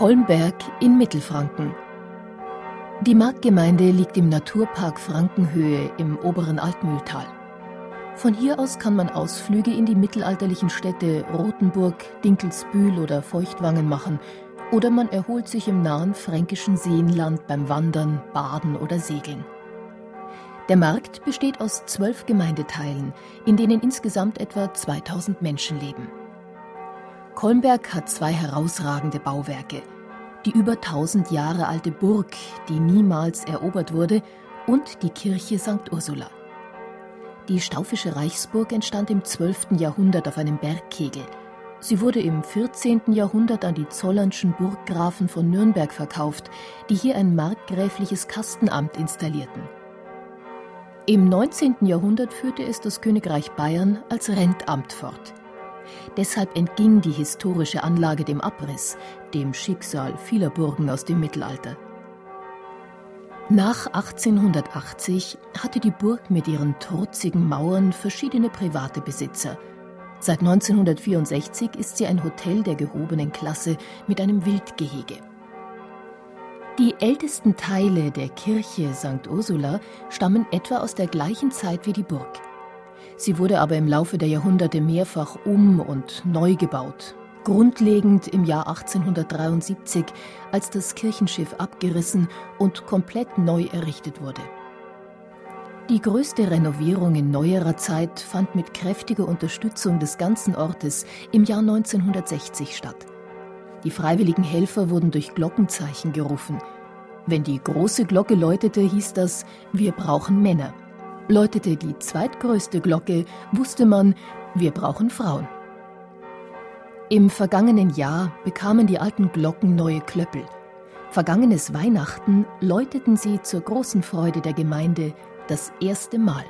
Kolmberg in Mittelfranken. Die Marktgemeinde liegt im Naturpark Frankenhöhe im oberen Altmühltal. Von hier aus kann man Ausflüge in die mittelalterlichen Städte Rothenburg, Dinkelsbühl oder Feuchtwangen machen oder man erholt sich im nahen fränkischen Seenland beim Wandern, Baden oder Segeln. Der Markt besteht aus zwölf Gemeindeteilen, in denen insgesamt etwa 2000 Menschen leben. Kolmberg hat zwei herausragende Bauwerke. Die über 1000 Jahre alte Burg, die niemals erobert wurde, und die Kirche St. Ursula. Die staufische Reichsburg entstand im 12. Jahrhundert auf einem Bergkegel. Sie wurde im 14. Jahrhundert an die zollernschen Burggrafen von Nürnberg verkauft, die hier ein markgräfliches Kastenamt installierten. Im 19. Jahrhundert führte es das Königreich Bayern als Rentamt fort. Deshalb entging die historische Anlage dem Abriss, dem Schicksal vieler Burgen aus dem Mittelalter. Nach 1880 hatte die Burg mit ihren trutzigen Mauern verschiedene private Besitzer. Seit 1964 ist sie ein Hotel der gehobenen Klasse mit einem Wildgehege. Die ältesten Teile der Kirche St. Ursula stammen etwa aus der gleichen Zeit wie die Burg. Sie wurde aber im Laufe der Jahrhunderte mehrfach um und neu gebaut. Grundlegend im Jahr 1873, als das Kirchenschiff abgerissen und komplett neu errichtet wurde. Die größte Renovierung in neuerer Zeit fand mit kräftiger Unterstützung des ganzen Ortes im Jahr 1960 statt. Die freiwilligen Helfer wurden durch Glockenzeichen gerufen. Wenn die große Glocke läutete, hieß das, wir brauchen Männer. Läutete die zweitgrößte Glocke, wusste man, wir brauchen Frauen. Im vergangenen Jahr bekamen die alten Glocken neue Klöppel. Vergangenes Weihnachten läuteten sie zur großen Freude der Gemeinde das erste Mal.